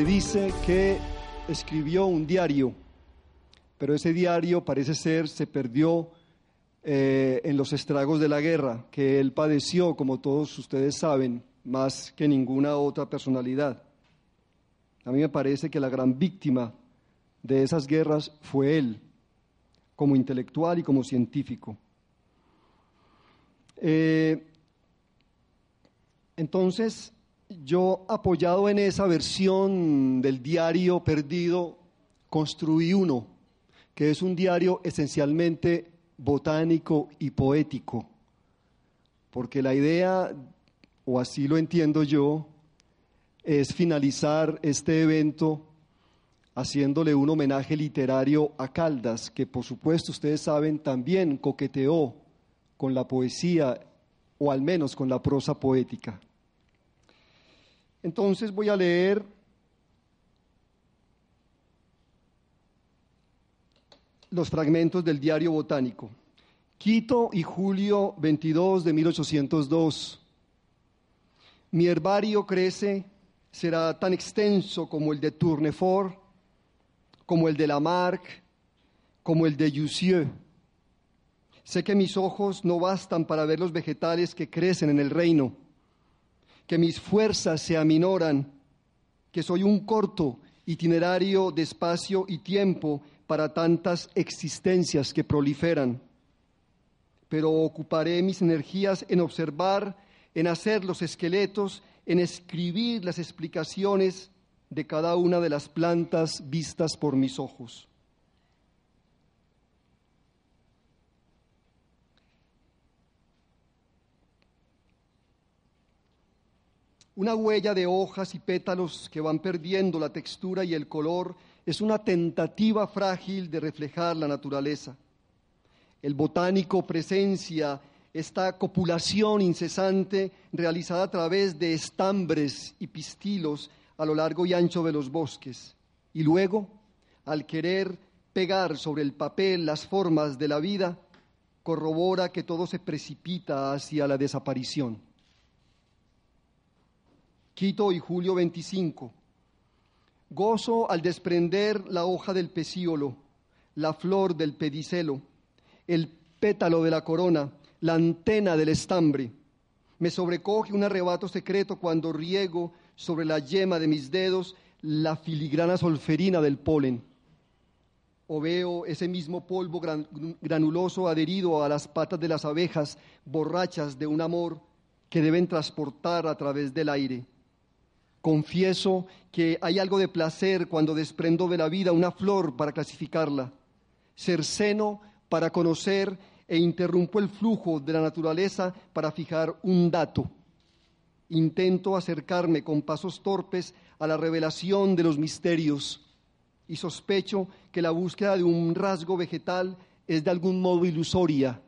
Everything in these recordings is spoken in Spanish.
Se dice que escribió un diario, pero ese diario parece ser se perdió eh, en los estragos de la guerra que él padeció, como todos ustedes saben, más que ninguna otra personalidad. A mí me parece que la gran víctima de esas guerras fue él, como intelectual y como científico. Eh, entonces, yo apoyado en esa versión del diario perdido, construí uno, que es un diario esencialmente botánico y poético, porque la idea, o así lo entiendo yo, es finalizar este evento haciéndole un homenaje literario a Caldas, que por supuesto ustedes saben también coqueteó con la poesía, o al menos con la prosa poética. Entonces voy a leer los fragmentos del diario botánico. Quito y julio 22 de 1802. Mi herbario crece, será tan extenso como el de Tournefort, como el de Lamarck, como el de Jussieu. Sé que mis ojos no bastan para ver los vegetales que crecen en el reino que mis fuerzas se aminoran, que soy un corto itinerario de espacio y tiempo para tantas existencias que proliferan. Pero ocuparé mis energías en observar, en hacer los esqueletos, en escribir las explicaciones de cada una de las plantas vistas por mis ojos. Una huella de hojas y pétalos que van perdiendo la textura y el color es una tentativa frágil de reflejar la naturaleza. El botánico presencia esta copulación incesante realizada a través de estambres y pistilos a lo largo y ancho de los bosques. Y luego, al querer pegar sobre el papel las formas de la vida, corrobora que todo se precipita hacia la desaparición. Quito y julio 25. Gozo al desprender la hoja del pecíolo, la flor del pedicelo, el pétalo de la corona, la antena del estambre. Me sobrecoge un arrebato secreto cuando riego sobre la yema de mis dedos la filigrana solferina del polen. O veo ese mismo polvo granuloso adherido a las patas de las abejas borrachas de un amor que deben transportar a través del aire. Confieso que hay algo de placer cuando desprendo de la vida una flor para clasificarla, cerceno para conocer e interrumpo el flujo de la naturaleza para fijar un dato. Intento acercarme con pasos torpes a la revelación de los misterios y sospecho que la búsqueda de un rasgo vegetal es de algún modo ilusoria,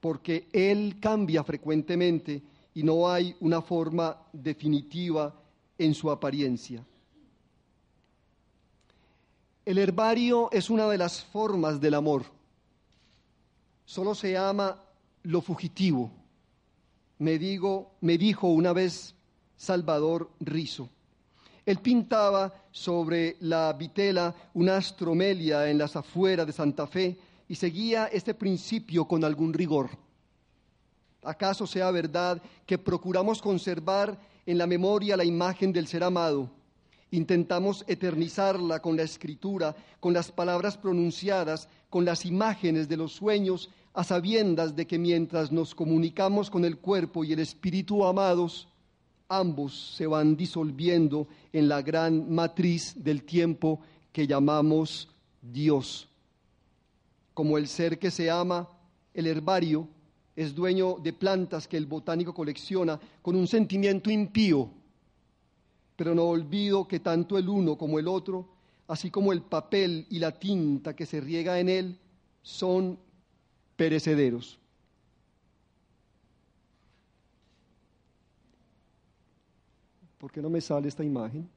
porque él cambia frecuentemente y no hay una forma definitiva en su apariencia. El herbario es una de las formas del amor. Solo se ama lo fugitivo. Me, digo, me dijo una vez Salvador Rizo. Él pintaba sobre la vitela una astromelia en las afueras de Santa Fe y seguía este principio con algún rigor. ¿Acaso sea verdad que procuramos conservar en la memoria la imagen del ser amado? Intentamos eternizarla con la escritura, con las palabras pronunciadas, con las imágenes de los sueños, a sabiendas de que mientras nos comunicamos con el cuerpo y el espíritu amados, ambos se van disolviendo en la gran matriz del tiempo que llamamos Dios. Como el ser que se ama, el herbario es dueño de plantas que el botánico colecciona con un sentimiento impío, pero no olvido que tanto el uno como el otro, así como el papel y la tinta que se riega en él, son perecederos. ¿Por qué no me sale esta imagen?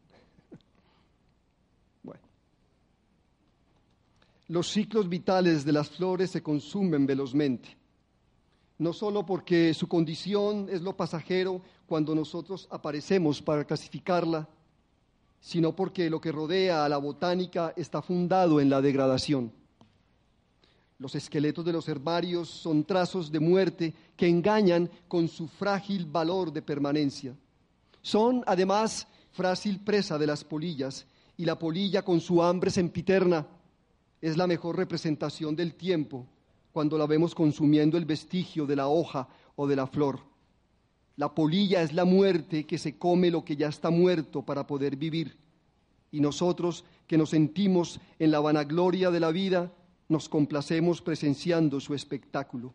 bueno. Los ciclos vitales de las flores se consumen velozmente, no solo porque su condición es lo pasajero cuando nosotros aparecemos para clasificarla, sino porque lo que rodea a la botánica está fundado en la degradación. Los esqueletos de los herbarios son trazos de muerte que engañan con su frágil valor de permanencia. Son además frágil presa de las polillas y la polilla con su hambre sempiterna es la mejor representación del tiempo cuando la vemos consumiendo el vestigio de la hoja o de la flor. La polilla es la muerte que se come lo que ya está muerto para poder vivir. Y nosotros que nos sentimos en la vanagloria de la vida, nos complacemos presenciando su espectáculo.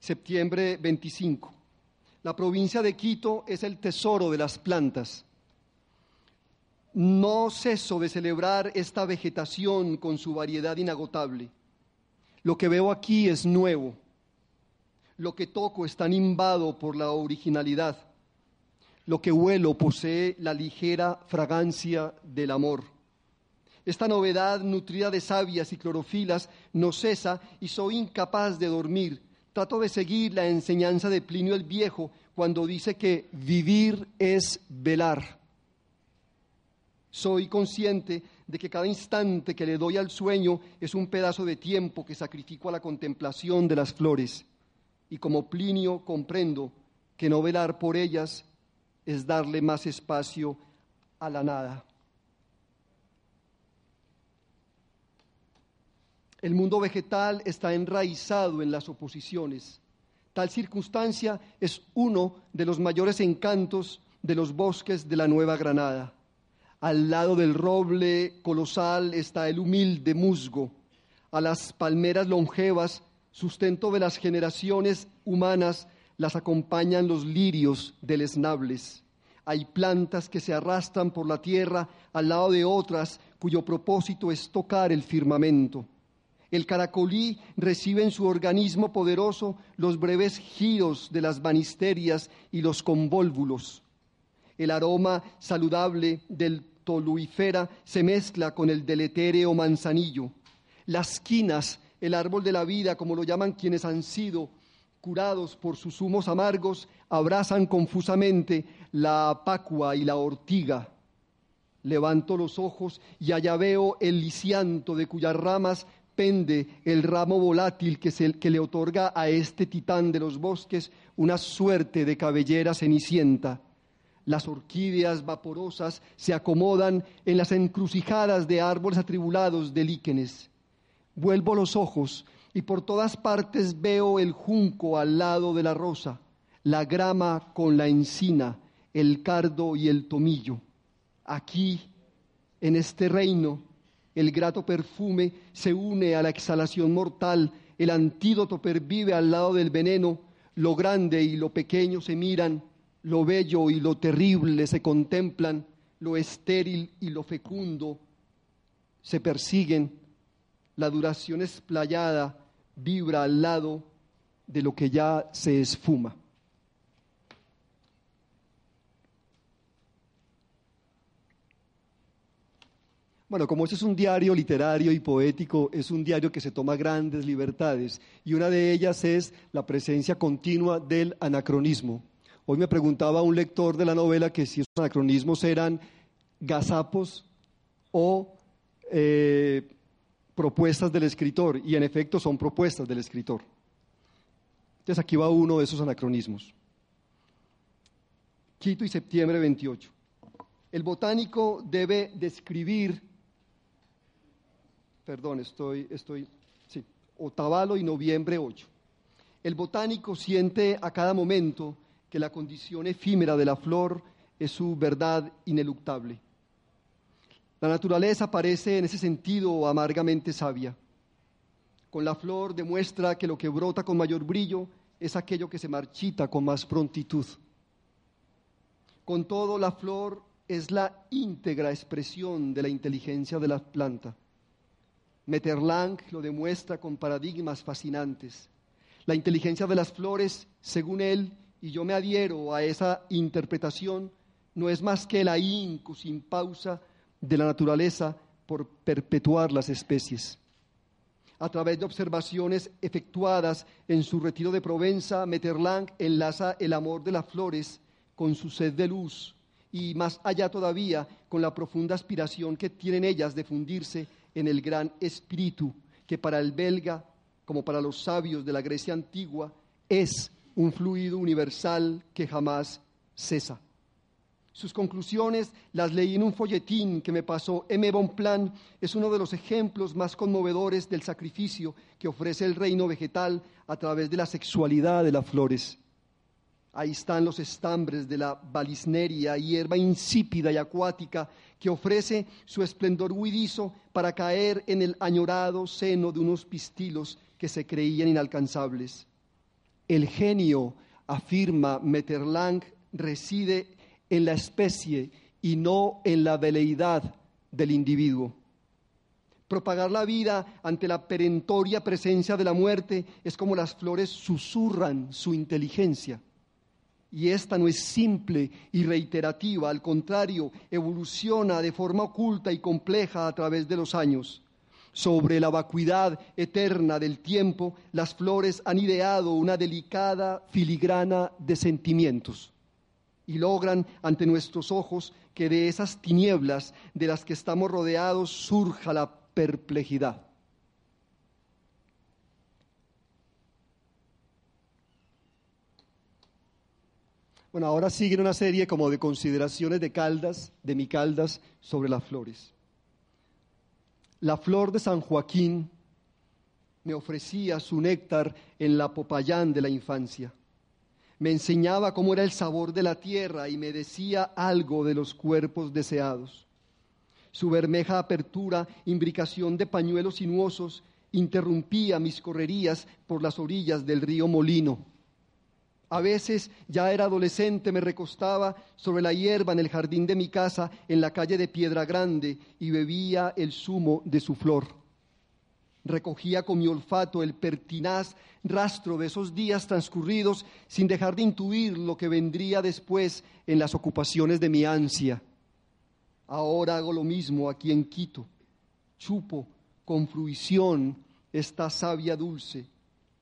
Septiembre 25. La provincia de Quito es el tesoro de las plantas. No ceso de celebrar esta vegetación con su variedad inagotable. Lo que veo aquí es nuevo. Lo que toco está nimbado por la originalidad. Lo que huelo posee la ligera fragancia del amor. Esta novedad nutrida de sabias y clorofilas no cesa y soy incapaz de dormir Trato de seguir la enseñanza de Plinio el Viejo cuando dice que vivir es velar. Soy consciente de que cada instante que le doy al sueño es un pedazo de tiempo que sacrifico a la contemplación de las flores. Y como Plinio comprendo que no velar por ellas es darle más espacio a la nada. El mundo vegetal está enraizado en las oposiciones. Tal circunstancia es uno de los mayores encantos de los bosques de la Nueva Granada. Al lado del roble colosal está el humilde musgo. A las palmeras longevas, sustento de las generaciones humanas, las acompañan los lirios deleznables. Hay plantas que se arrastran por la tierra al lado de otras cuyo propósito es tocar el firmamento. El caracolí recibe en su organismo poderoso los breves giros de las banisterias y los convólvulos. El aroma saludable del toluifera se mezcla con el del etéreo manzanillo. Las quinas, el árbol de la vida, como lo llaman quienes han sido curados por sus humos amargos, abrazan confusamente la pacua y la ortiga. Levanto los ojos y allá veo el lisianto de cuyas ramas el ramo volátil que le otorga a este titán de los bosques una suerte de cabellera cenicienta. Las orquídeas vaporosas se acomodan en las encrucijadas de árboles atribulados de líquenes. Vuelvo los ojos y por todas partes veo el junco al lado de la rosa, la grama con la encina, el cardo y el tomillo. Aquí, en este reino, el grato perfume se une a la exhalación mortal, el antídoto pervive al lado del veneno, lo grande y lo pequeño se miran, lo bello y lo terrible se contemplan, lo estéril y lo fecundo se persiguen, la duración esplayada vibra al lado de lo que ya se esfuma. Bueno, como este es un diario literario y poético, es un diario que se toma grandes libertades y una de ellas es la presencia continua del anacronismo. Hoy me preguntaba un lector de la novela que si esos anacronismos eran gazapos o eh, propuestas del escritor, y en efecto son propuestas del escritor. Entonces aquí va uno de esos anacronismos. Quito y septiembre 28. El botánico debe describir, perdón, estoy, estoy, sí, Otavalo y noviembre 8. El botánico siente a cada momento que la condición efímera de la flor es su verdad ineluctable. La naturaleza parece en ese sentido amargamente sabia. Con la flor demuestra que lo que brota con mayor brillo es aquello que se marchita con más prontitud. Con todo, la flor es la íntegra expresión de la inteligencia de la planta. Metterlang lo demuestra con paradigmas fascinantes. La inteligencia de las flores, según él, y yo me adhiero a esa interpretación, no es más que la incu sin pausa de la naturaleza por perpetuar las especies. A través de observaciones efectuadas en su retiro de Provenza, Metterlang enlaza el amor de las flores con su sed de luz y más allá todavía con la profunda aspiración que tienen ellas de fundirse en el gran espíritu que para el belga, como para los sabios de la Grecia antigua, es un fluido universal que jamás cesa. Sus conclusiones las leí en un folletín que me pasó M. Bonplan. Es uno de los ejemplos más conmovedores del sacrificio que ofrece el reino vegetal a través de la sexualidad de las flores. Ahí están los estambres de la balisneria, hierba insípida y acuática que ofrece su esplendor huidizo para caer en el añorado seno de unos pistilos que se creían inalcanzables. El genio, afirma Metterlang, reside en la especie y no en la veleidad del individuo. Propagar la vida ante la perentoria presencia de la muerte es como las flores susurran su inteligencia. Y esta no es simple y reiterativa, al contrario, evoluciona de forma oculta y compleja a través de los años. Sobre la vacuidad eterna del tiempo, las flores han ideado una delicada filigrana de sentimientos y logran ante nuestros ojos que de esas tinieblas de las que estamos rodeados surja la perplejidad. Bueno, ahora sigue una serie como de consideraciones de Caldas, de mi Caldas, sobre las flores. La flor de San Joaquín me ofrecía su néctar en la Popayán de la infancia. Me enseñaba cómo era el sabor de la tierra y me decía algo de los cuerpos deseados. Su bermeja apertura, imbricación de pañuelos sinuosos, interrumpía mis correrías por las orillas del río Molino. A veces, ya era adolescente, me recostaba sobre la hierba en el jardín de mi casa, en la calle de Piedra Grande, y bebía el zumo de su flor. Recogía con mi olfato el pertinaz rastro de esos días transcurridos sin dejar de intuir lo que vendría después en las ocupaciones de mi ansia. Ahora hago lo mismo aquí en Quito. Chupo con fruición esta savia dulce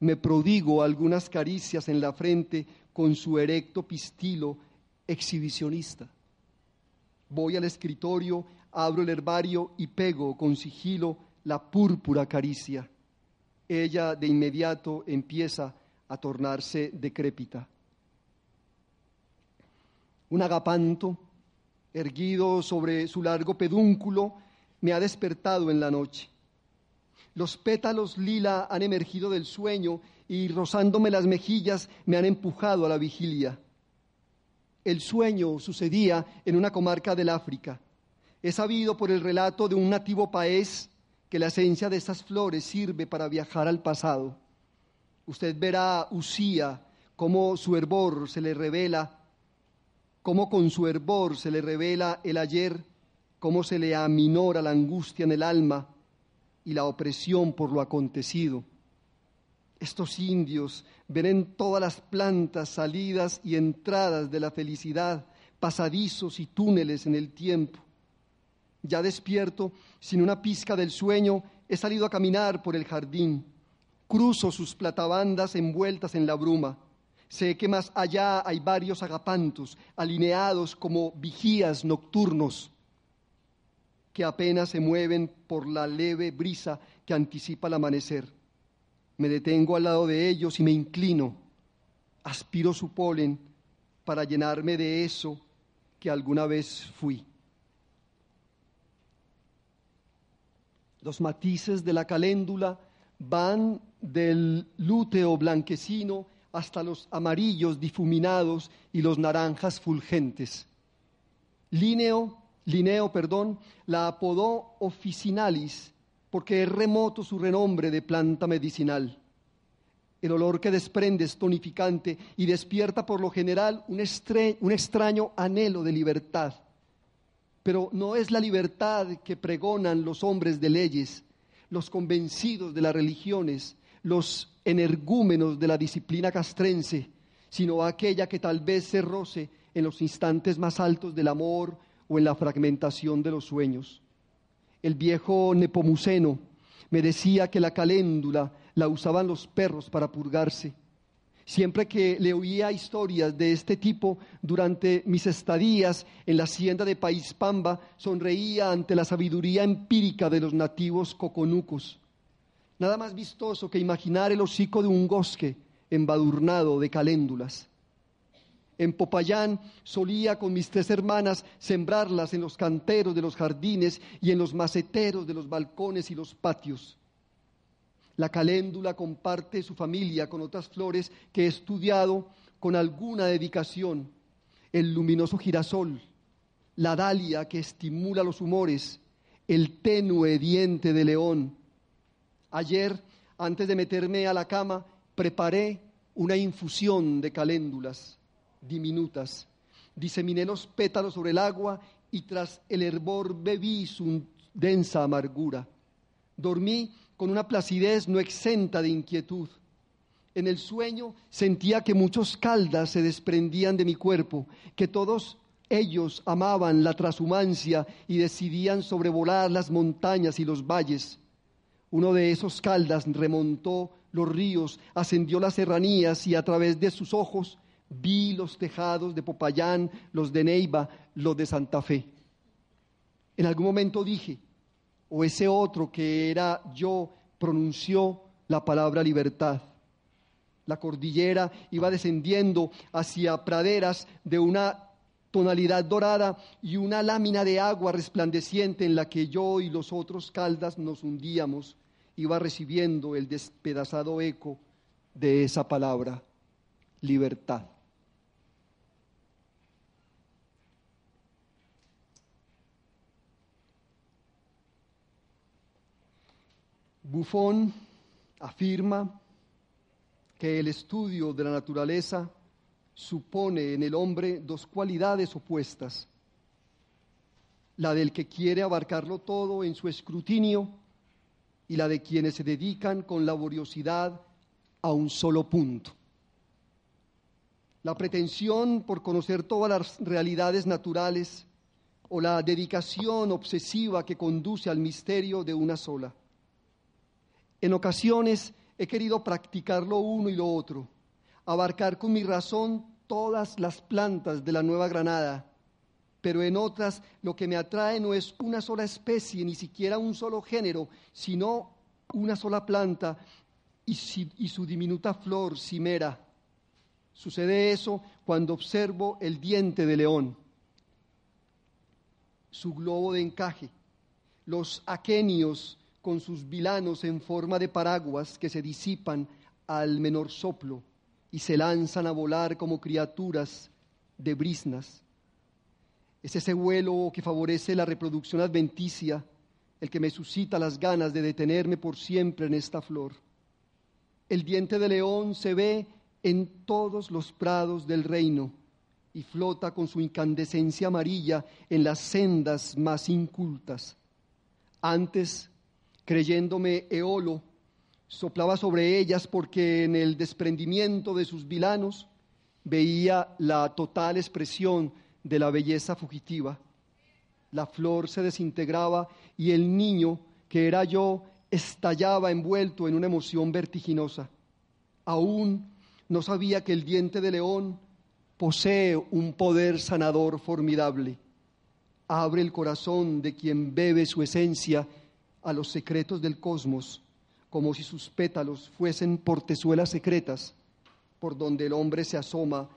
me prodigo algunas caricias en la frente con su erecto pistilo exhibicionista. Voy al escritorio, abro el herbario y pego con sigilo la púrpura caricia. Ella de inmediato empieza a tornarse decrépita. Un agapanto, erguido sobre su largo pedúnculo, me ha despertado en la noche. Los pétalos lila han emergido del sueño y rozándome las mejillas me han empujado a la vigilia. El sueño sucedía en una comarca del África. He sabido por el relato de un nativo país que la esencia de estas flores sirve para viajar al pasado. Usted verá Usía, cómo su hervor se le revela, cómo con su hervor se le revela el ayer, cómo se le aminora la angustia en el alma y la opresión por lo acontecido. Estos indios ven en todas las plantas salidas y entradas de la felicidad, pasadizos y túneles en el tiempo. Ya despierto, sin una pizca del sueño, he salido a caminar por el jardín. Cruzo sus platabandas envueltas en la bruma. Sé que más allá hay varios agapantos, alineados como vigías nocturnos, que apenas se mueven por la leve brisa que anticipa el amanecer. Me detengo al lado de ellos y me inclino, aspiro su polen para llenarme de eso que alguna vez fui. Los matices de la caléndula van del lúteo blanquecino hasta los amarillos difuminados y los naranjas fulgentes. Lineo, Lineo, perdón, la apodó officinalis porque es remoto su renombre de planta medicinal. El olor que desprende es tonificante y despierta por lo general un extraño anhelo de libertad. Pero no es la libertad que pregonan los hombres de leyes, los convencidos de las religiones, los energúmenos de la disciplina castrense, sino aquella que tal vez se roce en los instantes más altos del amor o en la fragmentación de los sueños. El viejo Nepomuceno me decía que la caléndula la usaban los perros para purgarse. Siempre que le oía historias de este tipo durante mis estadías en la hacienda de País Pamba, sonreía ante la sabiduría empírica de los nativos coconucos. Nada más vistoso que imaginar el hocico de un bosque embadurnado de caléndulas. En Popayán solía con mis tres hermanas sembrarlas en los canteros de los jardines y en los maceteros de los balcones y los patios. La caléndula comparte su familia con otras flores que he estudiado con alguna dedicación. El luminoso girasol, la dalia que estimula los humores, el tenue diente de león. Ayer, antes de meterme a la cama, preparé una infusión de caléndulas diminutas. Diseminé los pétalos sobre el agua y tras el hervor bebí su densa amargura. Dormí con una placidez no exenta de inquietud. En el sueño sentía que muchos caldas se desprendían de mi cuerpo, que todos ellos amaban la transhumancia y decidían sobrevolar las montañas y los valles. Uno de esos caldas remontó los ríos, ascendió las serranías y a través de sus ojos Vi los tejados de Popayán, los de Neiva, los de Santa Fe. En algún momento dije, o ese otro que era yo pronunció la palabra libertad. La cordillera iba descendiendo hacia praderas de una tonalidad dorada y una lámina de agua resplandeciente en la que yo y los otros caldas nos hundíamos, iba recibiendo el despedazado eco de esa palabra, libertad. Buffon afirma que el estudio de la naturaleza supone en el hombre dos cualidades opuestas, la del que quiere abarcarlo todo en su escrutinio y la de quienes se dedican con laboriosidad a un solo punto. La pretensión por conocer todas las realidades naturales o la dedicación obsesiva que conduce al misterio de una sola. En ocasiones he querido practicar lo uno y lo otro, abarcar con mi razón todas las plantas de la Nueva Granada, pero en otras lo que me atrae no es una sola especie, ni siquiera un solo género, sino una sola planta y, su diminuta flor cimera. Sucede eso cuando observo el diente de león, su globo de encaje, los aquenios con sus vilanos en forma de paraguas que se disipan al menor soplo y se lanzan a volar como criaturas de brisnas. Es ese vuelo que favorece la reproducción adventicia el que me suscita las ganas de detenerme por siempre en esta flor. El diente de león se ve en todos los prados del reino y flota con su incandescencia amarilla en las sendas más incultas. Antes creyéndome Eolo, soplaba sobre ellas porque en el desprendimiento de sus vilanos veía la total expresión de la belleza fugitiva. La flor se desintegraba y el niño, que era yo, estallaba envuelto en una emoción vertiginosa. Aún no sabía que el diente de león posee un poder sanador formidable. Abre el corazón de quien bebe su esencia a los secretos del cosmos, como si sus pétalos fuesen portezuelas secretas por donde el hombre se asoma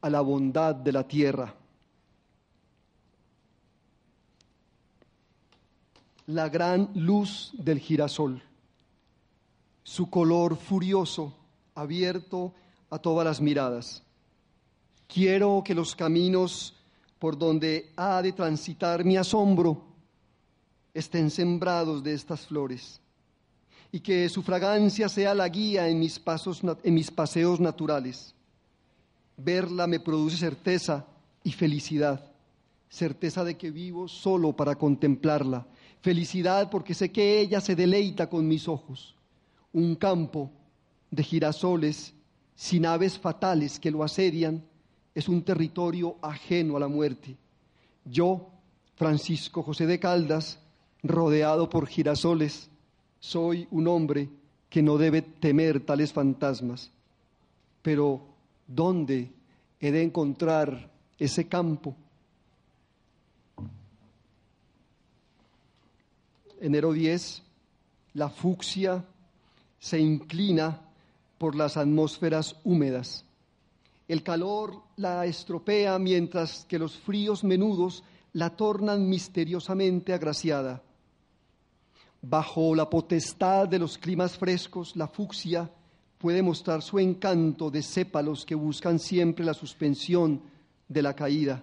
a la bondad de la tierra. La gran luz del girasol, su color furioso, abierto a todas las miradas. Quiero que los caminos por donde ha de transitar mi asombro estén sembrados de estas flores y que su fragancia sea la guía en mis, pasos, en mis paseos naturales. Verla me produce certeza y felicidad, certeza de que vivo solo para contemplarla, felicidad porque sé que ella se deleita con mis ojos. Un campo de girasoles sin aves fatales que lo asedian es un territorio ajeno a la muerte. Yo, Francisco José de Caldas, rodeado por girasoles, soy un hombre que no debe temer tales fantasmas. Pero, ¿dónde he de encontrar ese campo? Enero 10, la fucsia se inclina por las atmósferas húmedas. El calor la estropea mientras que los fríos menudos la tornan misteriosamente agraciada. Bajo la potestad de los climas frescos, la fucsia puede mostrar su encanto de sépalos que buscan siempre la suspensión de la caída.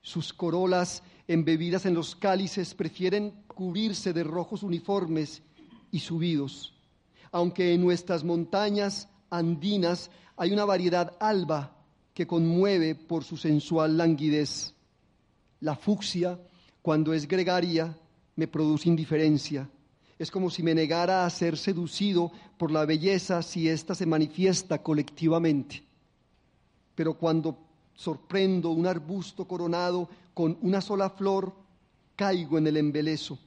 Sus corolas embebidas en los cálices prefieren cubrirse de rojos uniformes y subidos. Aunque en nuestras montañas andinas hay una variedad alba que conmueve por su sensual languidez. La fucsia, cuando es gregaria, me produce indiferencia. Es como si me negara a ser seducido por la belleza si ésta se manifiesta colectivamente. Pero cuando sorprendo un arbusto coronado con una sola flor, caigo en el embeleso.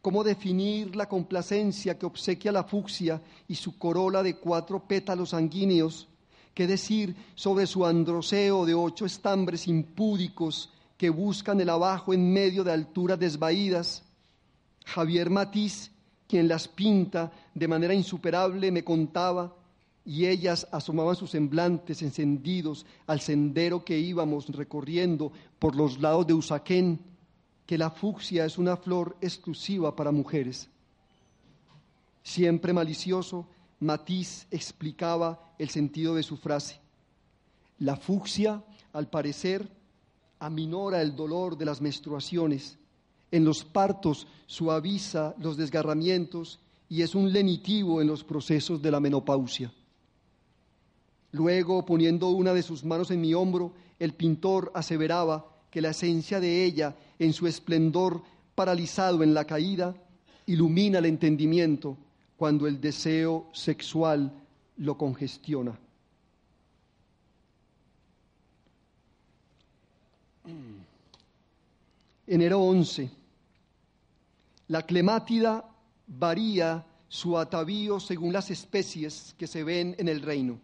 ¿Cómo definir la complacencia que obsequia la fucsia y su corola de cuatro pétalos sanguíneos? ¿Qué decir sobre su androseo de ocho estambres impúdicos que buscan el abajo en medio de alturas desvaídas? Javier Matiz, quien las pinta de manera insuperable, me contaba, y ellas asomaban sus semblantes encendidos al sendero que íbamos recorriendo por los lados de Usaquén, que la fucsia es una flor exclusiva para mujeres. Siempre malicioso, Matiz explicaba el sentido de su frase. La fucsia, al parecer, aminora el dolor de las menstruaciones en los partos suaviza los desgarramientos y es un lenitivo en los procesos de la menopausia. Luego, poniendo una de sus manos en mi hombro, el pintor aseveraba que la esencia de ella, en su esplendor paralizado en la caída, ilumina el entendimiento cuando el deseo sexual lo congestiona. Enero 11. La clemátida varía su atavío según las especies que se ven en el reino.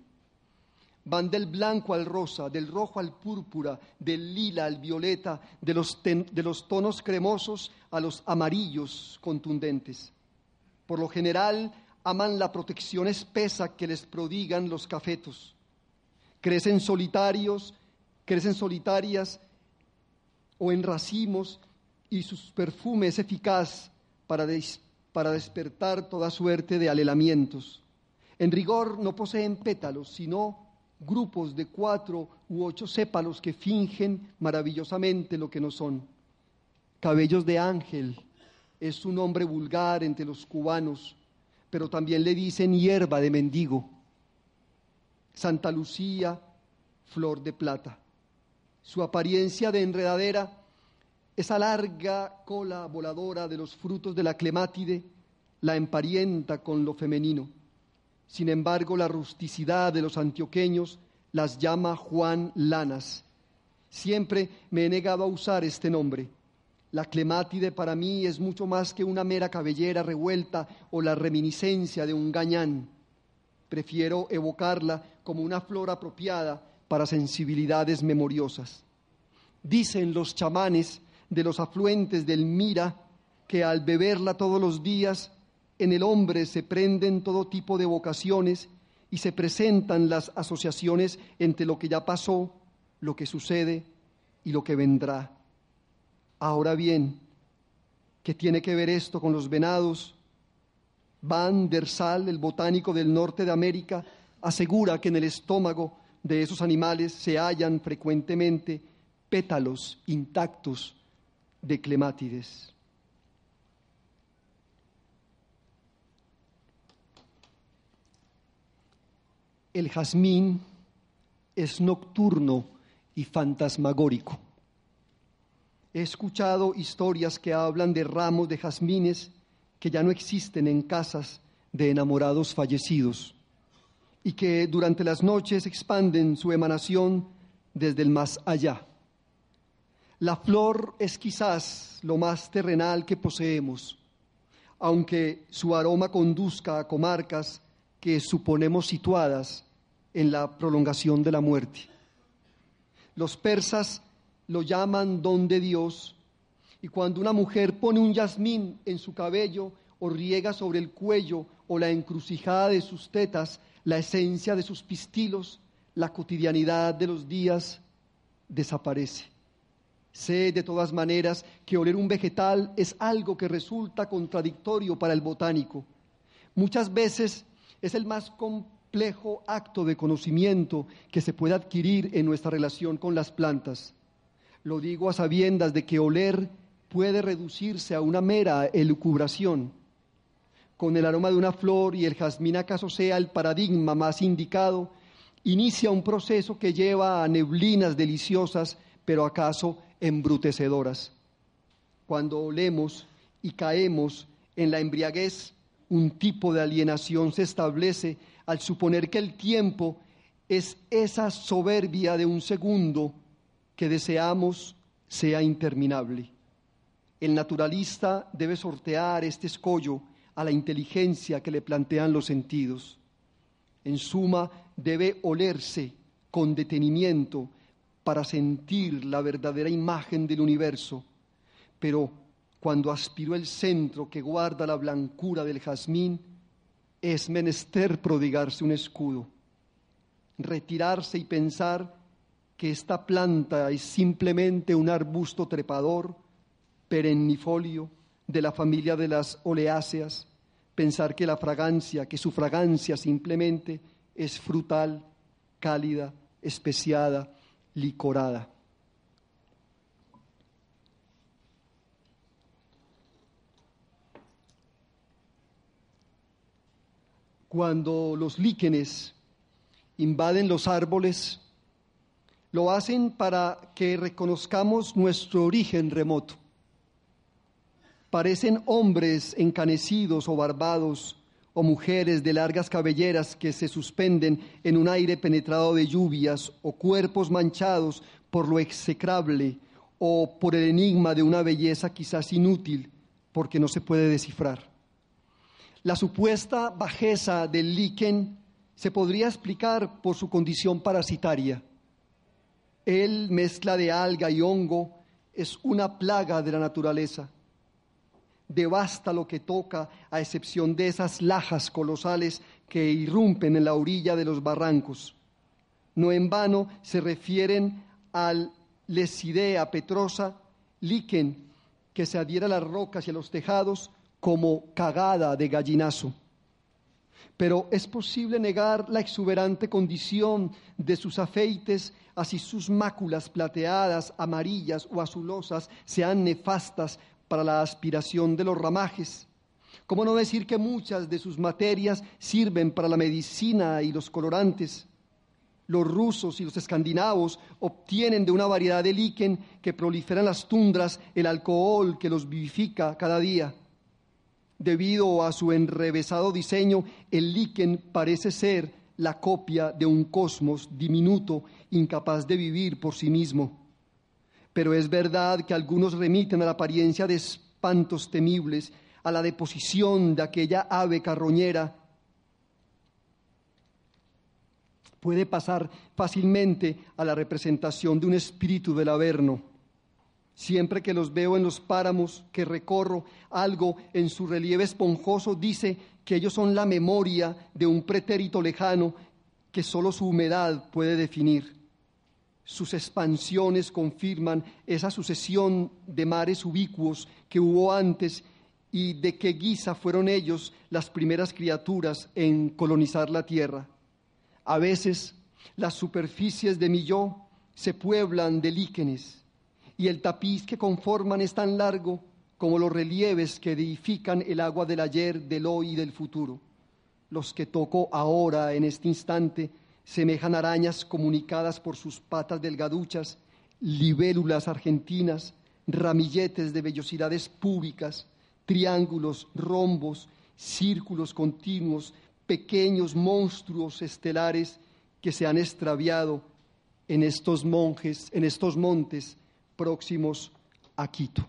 Van del blanco al rosa, del rojo al púrpura, del lila al violeta, de los, de los tonos cremosos a los amarillos contundentes. Por lo general aman la protección espesa que les prodigan los cafetos. Crecen solitarios, crecen solitarias o en racimos y su perfume es eficaz para, para despertar toda suerte de alelamientos. En rigor no poseen pétalos, sino grupos de cuatro u ocho sépalos que fingen maravillosamente lo que no son. Cabellos de ángel es un nombre vulgar entre los cubanos, pero también le dicen hierba de mendigo. Santa Lucía, flor de plata. Su apariencia de enredadera esa larga cola voladora de los frutos de la clemátide la emparenta con lo femenino. Sin embargo, la rusticidad de los antioqueños las llama Juan Lanas. Siempre me he negado a usar este nombre. La clemátide para mí es mucho más que una mera cabellera revuelta o la reminiscencia de un gañán. Prefiero evocarla como una flor apropiada para sensibilidades memoriosas. Dicen los chamanes de los afluentes del Mira que al beberla todos los días en el hombre se prenden todo tipo de vocaciones y se presentan las asociaciones entre lo que ya pasó, lo que sucede y lo que vendrá. Ahora bien, ¿qué tiene que ver esto con los venados? Van der Sal, el botánico del norte de América, asegura que en el estómago de esos animales se hallan frecuentemente pétalos intactos de clemátides. El jazmín es nocturno y fantasmagórico. He escuchado historias que hablan de ramos de jazmines que ya no existen en casas de enamorados fallecidos y que durante las noches expanden su emanación desde el más allá. La flor es quizás lo más terrenal que poseemos, aunque su aroma conduzca a comarcas que suponemos situadas en la prolongación de la muerte. Los persas lo llaman don de Dios y cuando una mujer pone un jazmín en su cabello o riega sobre el cuello o la encrucijada de sus tetas la esencia de sus pistilos, la cotidianidad de los días desaparece. Sé de todas maneras que oler un vegetal es algo que resulta contradictorio para el botánico. Muchas veces es el más complejo acto de conocimiento que se puede adquirir en nuestra relación con las plantas. Lo digo a sabiendas de que oler puede reducirse a una mera elucubración. Con el aroma de una flor y el jazmín acaso sea el paradigma más indicado, inicia un proceso que lleva a neblinas deliciosas, pero acaso embrutecedoras. Cuando olemos y caemos en la embriaguez, un tipo de alienación se establece al suponer que el tiempo es esa soberbia de un segundo que deseamos sea interminable. El naturalista debe sortear este escollo a la inteligencia que le plantean los sentidos. En suma, debe olerse con detenimiento para sentir la verdadera imagen del universo, pero cuando aspiró el centro que guarda la blancura del jazmín, es menester prodigarse un escudo, retirarse y pensar que esta planta es simplemente un arbusto trepador, perennifolio, de la familia de las oleáceas, pensar que la fragancia, que su fragancia simplemente es frutal, cálida, especiada, licorada. Cuando los líquenes invaden los árboles, lo hacen para que reconozcamos nuestro origen remoto. Parecen hombres encanecidos o barbados o mujeres de largas cabelleras que se suspenden en un aire penetrado de lluvias, o cuerpos manchados por lo execrable o por el enigma de una belleza quizás inútil porque no se puede descifrar. La supuesta bajeza del líquen se podría explicar por su condición parasitaria. El mezcla de alga y hongo es una plaga de la naturaleza devasta lo que toca, a excepción de esas lajas colosales que irrumpen en la orilla de los barrancos. No en vano se refieren al lesidea petrosa, líquen, que se adhiera a las rocas y a los tejados como cagada de gallinazo. Pero es posible negar la exuberante condición de sus afeites, así sus máculas plateadas, amarillas o azulosas sean nefastas para la aspiración de los ramajes. ¿Cómo no decir que muchas de sus materias sirven para la medicina y los colorantes? Los rusos y los escandinavos obtienen de una variedad de líquen que prolifera en las tundras el alcohol que los vivifica cada día. Debido a su enrevesado diseño, el líquen parece ser la copia de un cosmos diminuto, incapaz de vivir por sí mismo pero es verdad que algunos remiten a la apariencia de espantos temibles, a la deposición de aquella ave carroñera puede pasar fácilmente a la representación de un espíritu del Averno. Siempre que los veo en los páramos que recorro, algo en su relieve esponjoso dice que ellos son la memoria de un pretérito lejano que solo su humedad puede definir. Sus expansiones confirman esa sucesión de mares ubicuos que hubo antes y de qué guisa fueron ellos las primeras criaturas en colonizar la tierra. A veces las superficies de mi yo se pueblan de líquenes y el tapiz que conforman es tan largo como los relieves que edifican el agua del ayer, del hoy y del futuro. Los que toco ahora, en este instante, semejan arañas comunicadas por sus patas delgaduchas, libélulas argentinas, ramilletes de vellosidades públicas, triángulos, rombos, círculos continuos, pequeños monstruos estelares que se han extraviado en estos monjes, en estos montes próximos a Quito.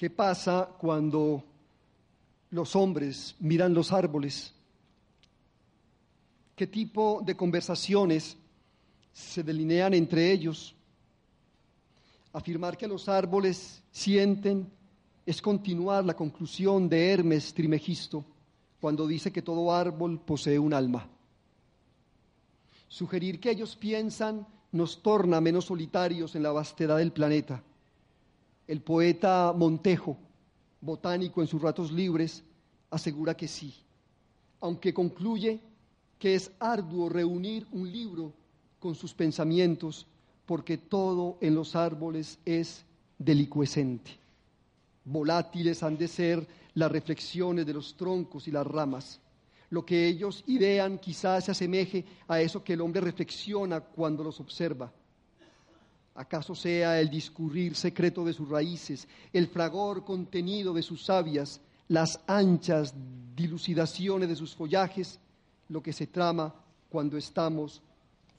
¿Qué pasa cuando los hombres miran los árboles? ¿Qué tipo de conversaciones se delinean entre ellos? Afirmar que los árboles sienten es continuar la conclusión de Hermes Trimegisto cuando dice que todo árbol posee un alma. Sugerir que ellos piensan nos torna menos solitarios en la vastedad del planeta. El poeta Montejo, botánico en sus ratos libres, asegura que sí, aunque concluye que es arduo reunir un libro con sus pensamientos, porque todo en los árboles es delicuescente. Volátiles han de ser las reflexiones de los troncos y las ramas. Lo que ellos idean quizás se asemeje a eso que el hombre reflexiona cuando los observa. ¿Acaso sea el discurrir secreto de sus raíces, el fragor contenido de sus sabias, las anchas dilucidaciones de sus follajes, lo que se trama cuando estamos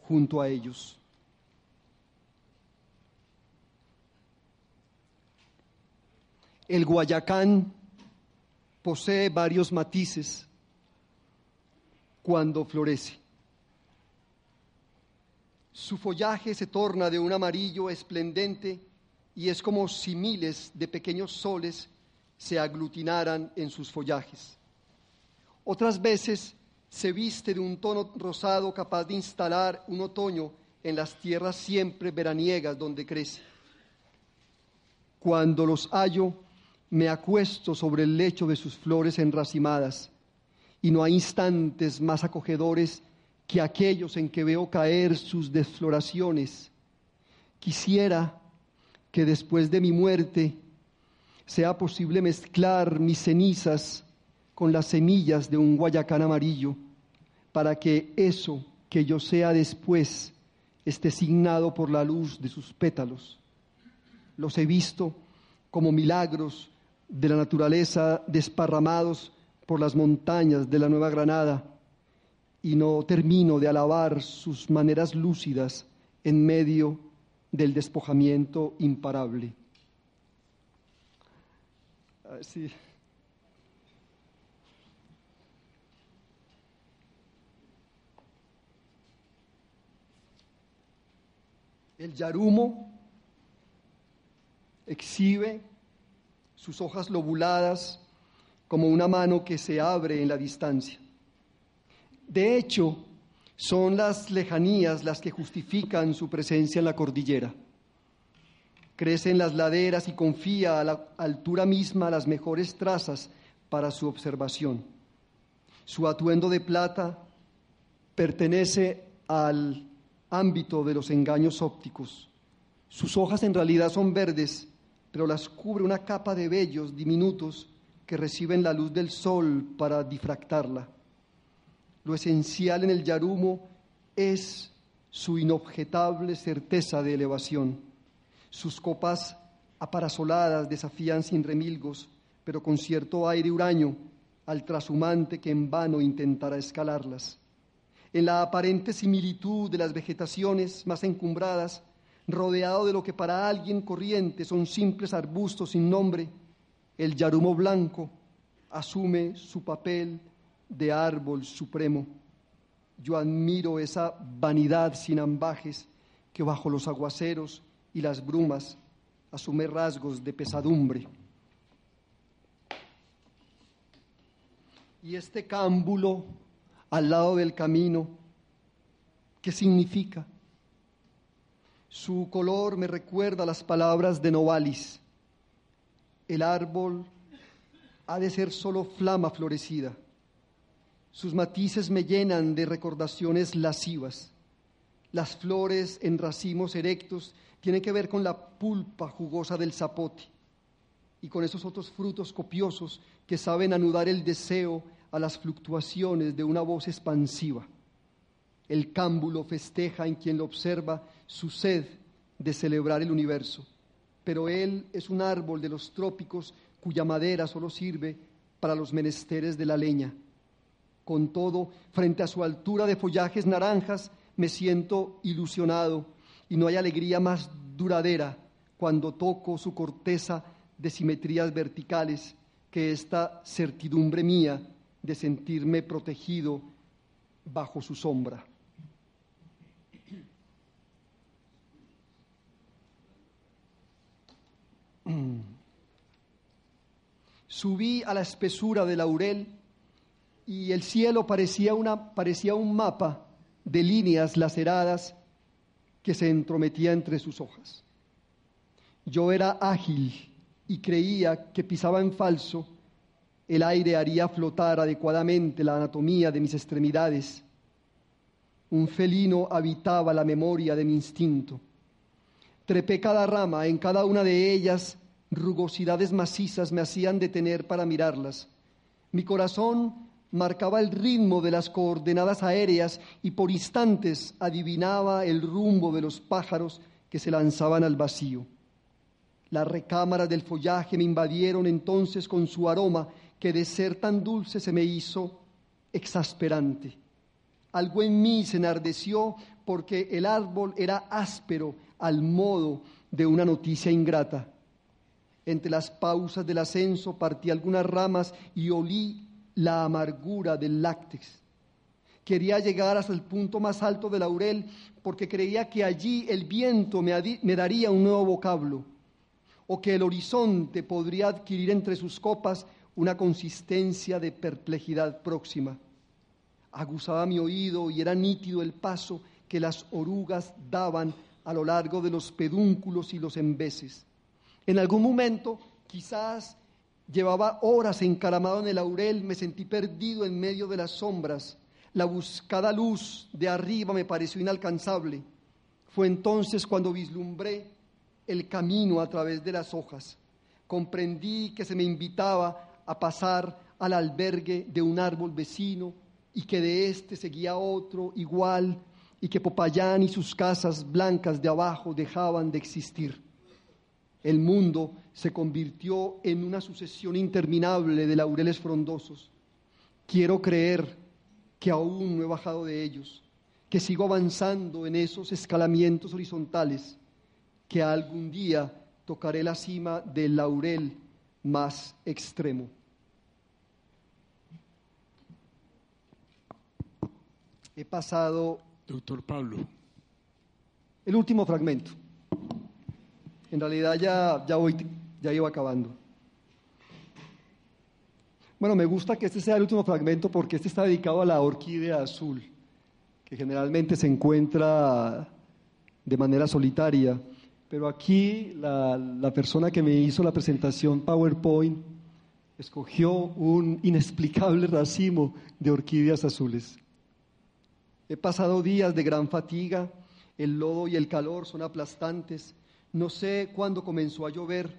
junto a ellos? El Guayacán posee varios matices cuando florece. Su follaje se torna de un amarillo esplendente y es como si miles de pequeños soles se aglutinaran en sus follajes. Otras veces se viste de un tono rosado capaz de instalar un otoño en las tierras siempre veraniegas donde crece. Cuando los hallo, me acuesto sobre el lecho de sus flores enracimadas y no hay instantes más acogedores que aquellos en que veo caer sus desfloraciones. Quisiera que después de mi muerte sea posible mezclar mis cenizas con las semillas de un guayacán amarillo, para que eso que yo sea después esté signado por la luz de sus pétalos. Los he visto como milagros de la naturaleza desparramados por las montañas de la Nueva Granada y no termino de alabar sus maneras lúcidas en medio del despojamiento imparable. Ah, El yarumo exhibe sus hojas lobuladas como una mano que se abre en la distancia. De hecho, son las lejanías las que justifican su presencia en la cordillera. Crece en las laderas y confía a la altura misma las mejores trazas para su observación. Su atuendo de plata pertenece al ámbito de los engaños ópticos. Sus hojas en realidad son verdes pero las cubre una capa de vellos diminutos que reciben la luz del sol para difractarla. Lo esencial en el yarumo es su inobjetable certeza de elevación. Sus copas aparasoladas desafían sin remilgos, pero con cierto aire huraño al trashumante que en vano intentará escalarlas. En la aparente similitud de las vegetaciones más encumbradas, rodeado de lo que para alguien corriente son simples arbustos sin nombre, el yarumo blanco asume su papel de árbol supremo. Yo admiro esa vanidad sin ambajes que bajo los aguaceros y las brumas asume rasgos de pesadumbre. Y este cámbulo al lado del camino, ¿qué significa? Su color me recuerda las palabras de Novalis. El árbol ha de ser solo flama florecida. Sus matices me llenan de recordaciones lascivas. Las flores en racimos erectos tienen que ver con la pulpa jugosa del zapote y con esos otros frutos copiosos que saben anudar el deseo a las fluctuaciones de una voz expansiva. El cámbulo festeja en quien lo observa su sed de celebrar el universo, pero él es un árbol de los trópicos cuya madera solo sirve para los menesteres de la leña. Con todo, frente a su altura de follajes naranjas, me siento ilusionado y no hay alegría más duradera cuando toco su corteza de simetrías verticales que esta certidumbre mía de sentirme protegido bajo su sombra. Subí a la espesura del laurel y el cielo parecía, una, parecía un mapa de líneas laceradas que se entrometía entre sus hojas. Yo era ágil y creía que pisaba en falso, el aire haría flotar adecuadamente la anatomía de mis extremidades. Un felino habitaba la memoria de mi instinto. Trepé cada rama, en cada una de ellas rugosidades macizas me hacían detener para mirarlas. Mi corazón marcaba el ritmo de las coordenadas aéreas y por instantes adivinaba el rumbo de los pájaros que se lanzaban al vacío. Las recámaras del follaje me invadieron entonces con su aroma que de ser tan dulce se me hizo exasperante. Algo en mí se enardeció porque el árbol era áspero al modo de una noticia ingrata. Entre las pausas del ascenso partí algunas ramas y olí la amargura del láctex. Quería llegar hasta el punto más alto del laurel porque creía que allí el viento me, daría un nuevo vocablo o que el horizonte podría adquirir entre sus copas una consistencia de perplejidad próxima. Aguzaba mi oído y era nítido el paso que las orugas daban a lo largo de los pedúnculos y los embeses. En algún momento, quizás llevaba horas encaramado en el laurel, me sentí perdido en medio de las sombras. La buscada luz de arriba me pareció inalcanzable. Fue entonces cuando vislumbré el camino a través de las hojas. Comprendí que se me invitaba a pasar al albergue de un árbol vecino y que de éste seguía otro igual y que Popayán y sus casas blancas de abajo dejaban de existir. El mundo se convirtió en una sucesión interminable de laureles frondosos. Quiero creer que aún no he bajado de ellos, que sigo avanzando en esos escalamientos horizontales que algún día tocaré la cima del laurel más extremo. He pasado... Doctor Pablo. El último fragmento. En realidad ya, ya, voy, ya iba acabando. Bueno, me gusta que este sea el último fragmento porque este está dedicado a la orquídea azul, que generalmente se encuentra de manera solitaria pero aquí la, persona que me hizo la presentación PowerPoint escogió un inexplicable racimo de orquídeas azules. He pasado días de gran fatiga, el lodo y el calor son aplastantes, no sé cuándo comenzó a llover.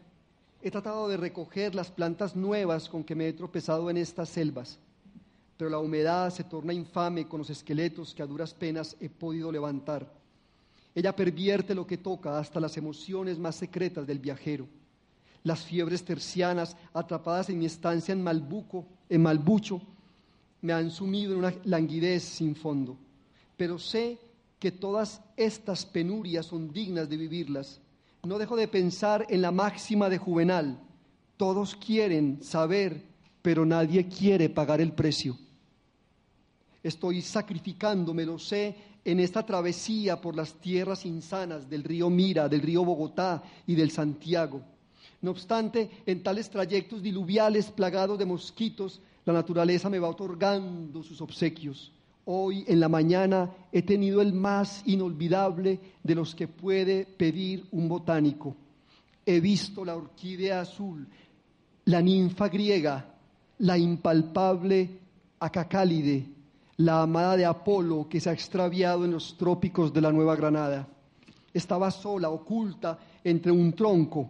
He tratado de recoger las plantas nuevas con que me he tropezado en estas selvas, pero la humedad se torna infame con los esqueletos que a duras penas he podido levantar. Ella pervierte lo que toca hasta las emociones más secretas del viajero. Las fiebres tercianas atrapadas en mi estancia en Malbuco, en Malbucho, me han sumido en una languidez sin fondo. Pero sé que todas estas penurias son dignas de vivirlas. No dejo de pensar en la máxima de Juvenal. Todos quieren saber, pero nadie quiere pagar el precio. Estoy sacrificándome, lo sé, en esta travesía por las tierras insanas del río Mira, del río Bogotá y del Santiago. No obstante, en tales trayectos diluviales plagados de mosquitos, la naturaleza me va otorgando sus obsequios. Hoy en la mañana he tenido el más inolvidable de los que puede pedir un botánico. He visto la orquídea azul, la ninfa griega, la impalpable acacálide, la amada de Apolo que se ha extraviado en los trópicos de la Nueva Granada. Estaba sola, oculta, entre un tronco.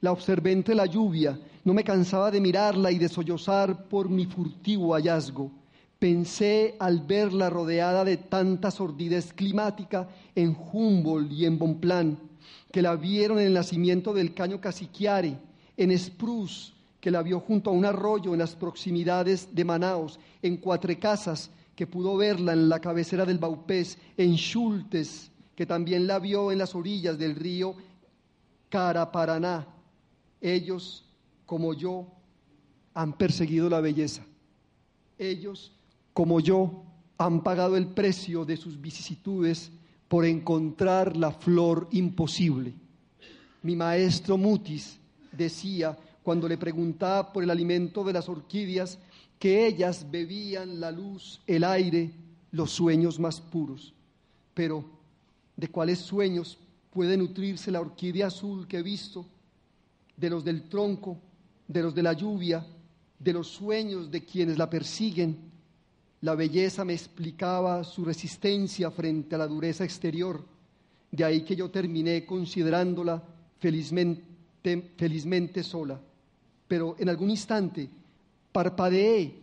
La observé entre la lluvia, no me cansaba de mirarla y de sollozar por mi furtivo hallazgo. Pensé al verla rodeada de tanta sordidez climática en Humboldt y en Bonplan, que la vieron en el nacimiento del caño Casiquiare, en Spruce, que la vio junto a un arroyo en las proximidades de Manaos, en Cuatro Casas, que pudo verla en la cabecera del Baupés, en Schultes, que también la vio en las orillas del río Caraparaná. Ellos, como yo, han perseguido la belleza. Ellos como yo, han pagado el precio de sus vicisitudes por encontrar la flor imposible. Mi maestro Mutis decía, cuando le preguntaba por el alimento de las orquídeas, que ellas bebían la luz, el aire, los sueños más puros. Pero, ¿de cuáles sueños puede nutrirse la orquídea azul que he visto? De los del tronco, de los de la lluvia, de los sueños de quienes la persiguen, la belleza me explicaba su resistencia frente a la dureza exterior. De ahí que yo terminé considerándola felizmente, felizmente sola. Pero en algún instante parpadeé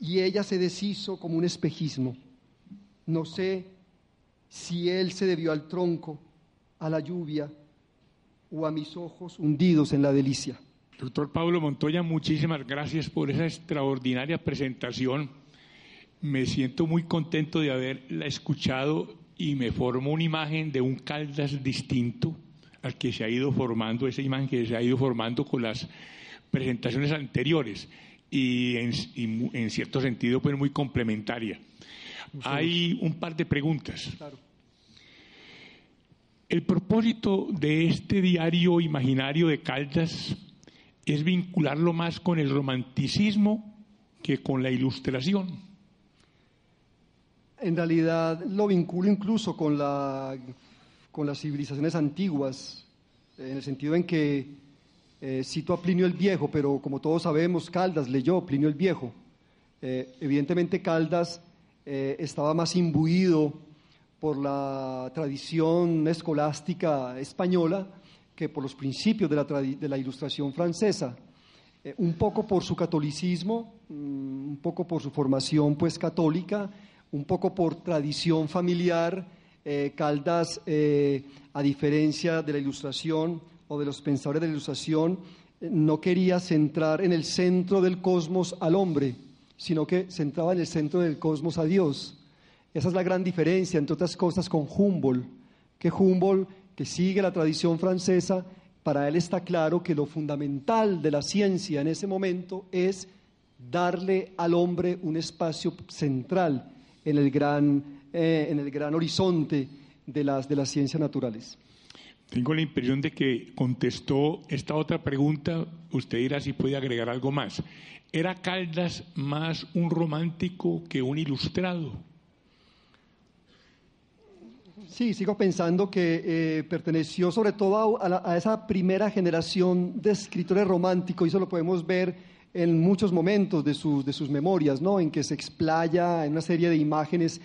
y ella se deshizo como un espejismo. No sé si él se debió al tronco, a la lluvia o a mis ojos hundidos en la delicia. Doctor Pablo Montoya, muchísimas gracias por esa extraordinaria presentación me siento muy contento de haberla escuchado y me formó una imagen de un Caldas distinto al que se ha ido formando, esa imagen que se ha ido formando con las presentaciones anteriores y en, cierto sentido pues muy complementaria. Hay un par de preguntas. El propósito de este diario imaginario de Caldas es vincularlo más con el romanticismo que con la ilustración. En realidad lo vinculo incluso con, la, con las civilizaciones antiguas, en el sentido en que eh, cito a Plinio el Viejo, pero como todos sabemos, Caldas leyó Plinio el Viejo. Eh, evidentemente Caldas eh, estaba más imbuido por la tradición escolástica española que por los principios de la, de la ilustración francesa. un poco por su catolicismo, mm, un poco por su formación pues católica, un poco por tradición familiar, eh, Caldas, eh, a diferencia de la ilustración o de los pensadores de la ilustración, eh, no quería centrar en el centro del cosmos al hombre, sino que centraba en el centro del cosmos a Dios. Esa es la gran diferencia, entre otras cosas, con Humboldt, que Humboldt, que sigue la tradición francesa, para él está claro que lo fundamental de la ciencia en ese momento es darle al hombre un espacio central en el gran, eh, en el gran horizonte de las, de las ciencias naturales. Tengo la impresión de que contestó esta otra pregunta, usted dirá si puede agregar algo más. ¿Era Caldas más un romántico que un ilustrado? Sí, sigo pensando que eh, perteneció sobre todo a, a, esa primera generación de escritores románticos, y eso lo podemos ver en muchos momentos de sus, de sus memorias, ¿no? en que se explaya en una serie de imágenes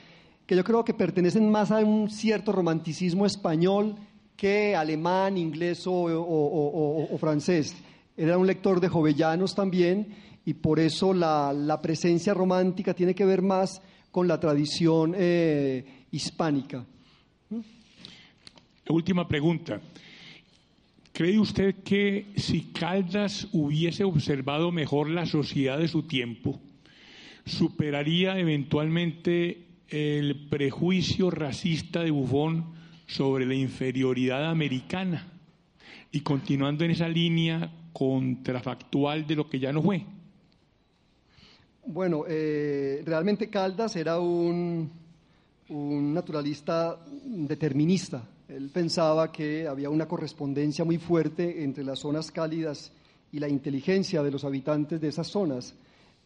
que yo creo que pertenecen más a un cierto romanticismo español que alemán, inglés o, francés. Era un lector de Jovellanos también y por eso la, la presencia romántica tiene que ver más con la tradición eh, hispánica. Última pregunta. ¿Cree usted que si Caldas hubiese observado mejor la sociedad de su tiempo, superaría eventualmente el prejuicio racista de Bufón sobre la inferioridad americana y continuando en esa línea contrafactual de lo que ya no fue. Bueno, eh, realmente Caldas era un, un naturalista determinista. Él pensaba que había una correspondencia muy fuerte entre las zonas cálidas y la inteligencia de los habitantes de esas zonas.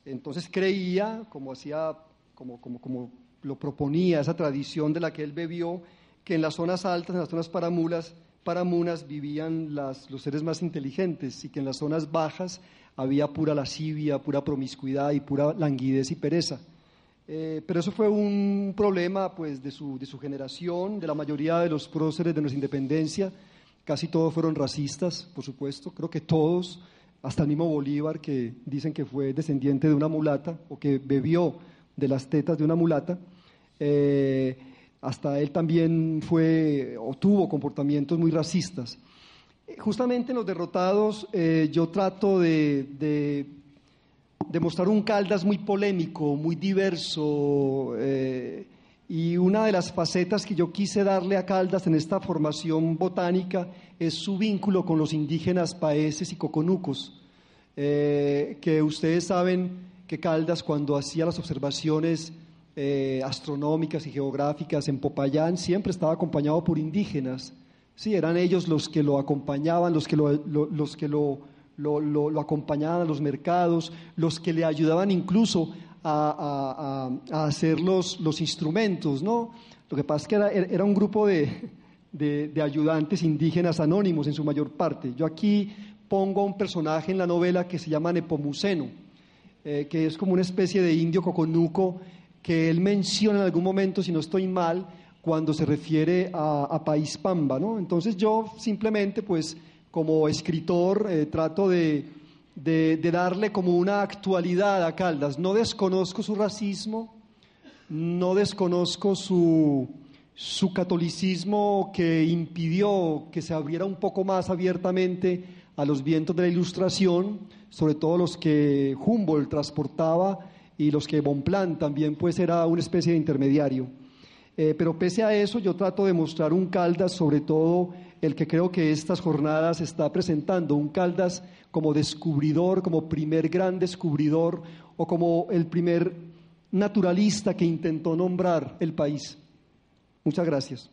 Entonces creía, como hacía, como, como, como lo proponía esa tradición de la que él bebió, que en las zonas altas, en las zonas paramulas, paramunas vivían los seres más inteligentes y que en las zonas bajas había pura lascivia, pura promiscuidad y pura languidez y pereza. Eh, pero eso fue un problema pues, de, su, de su generación, de la mayoría de los próceres de nuestra independencia. Casi todos fueron racistas, por supuesto. Creo que todos, hasta el mismo Bolívar, que dicen que fue descendiente de una mulata o que bebió de las tetas de una mulata. Eh, hasta él también fue o tuvo comportamientos muy racistas. Justamente en los derrotados eh, yo trato de, mostrar un Caldas muy polémico, muy diverso, eh, y una de las facetas que yo quise darle a Caldas en esta formación botánica es su vínculo con los indígenas paeses y coconucos, que ustedes saben que Caldas cuando hacía las observaciones eh, astronómicas y geográficas en Popayán siempre estaba acompañado por indígenas. Sí, eran ellos los que lo acompañaban, los que lo, los que lo, lo, acompañaban a los mercados, los que le ayudaban incluso a, a, hacer los, instrumentos, ¿no? Lo que pasa es que era, un grupo de, ayudantes indígenas anónimos en su mayor parte. Yo aquí pongo a un personaje en la novela que se llama Nepomuceno, eh, que es como una especie de indio coconuco que él menciona en algún momento, si no estoy mal, cuando se refiere a, País Pamba. ¿no? Entonces yo simplemente, pues, como escritor, eh, trato de, darle como una actualidad a Caldas. No desconozco su racismo, no desconozco su, su catolicismo que impidió que se abriera un poco más abiertamente a los vientos de la ilustración, sobre todo los que Humboldt transportaba y los que Bonplan también pues era una especie de intermediario. Eh, pero pese a eso yo trato de mostrar un Caldas, sobre todo el que creo que estas jornadas está presentando, un Caldas como descubridor, como primer gran descubridor o como el primer naturalista que intentó nombrar el país. Muchas gracias.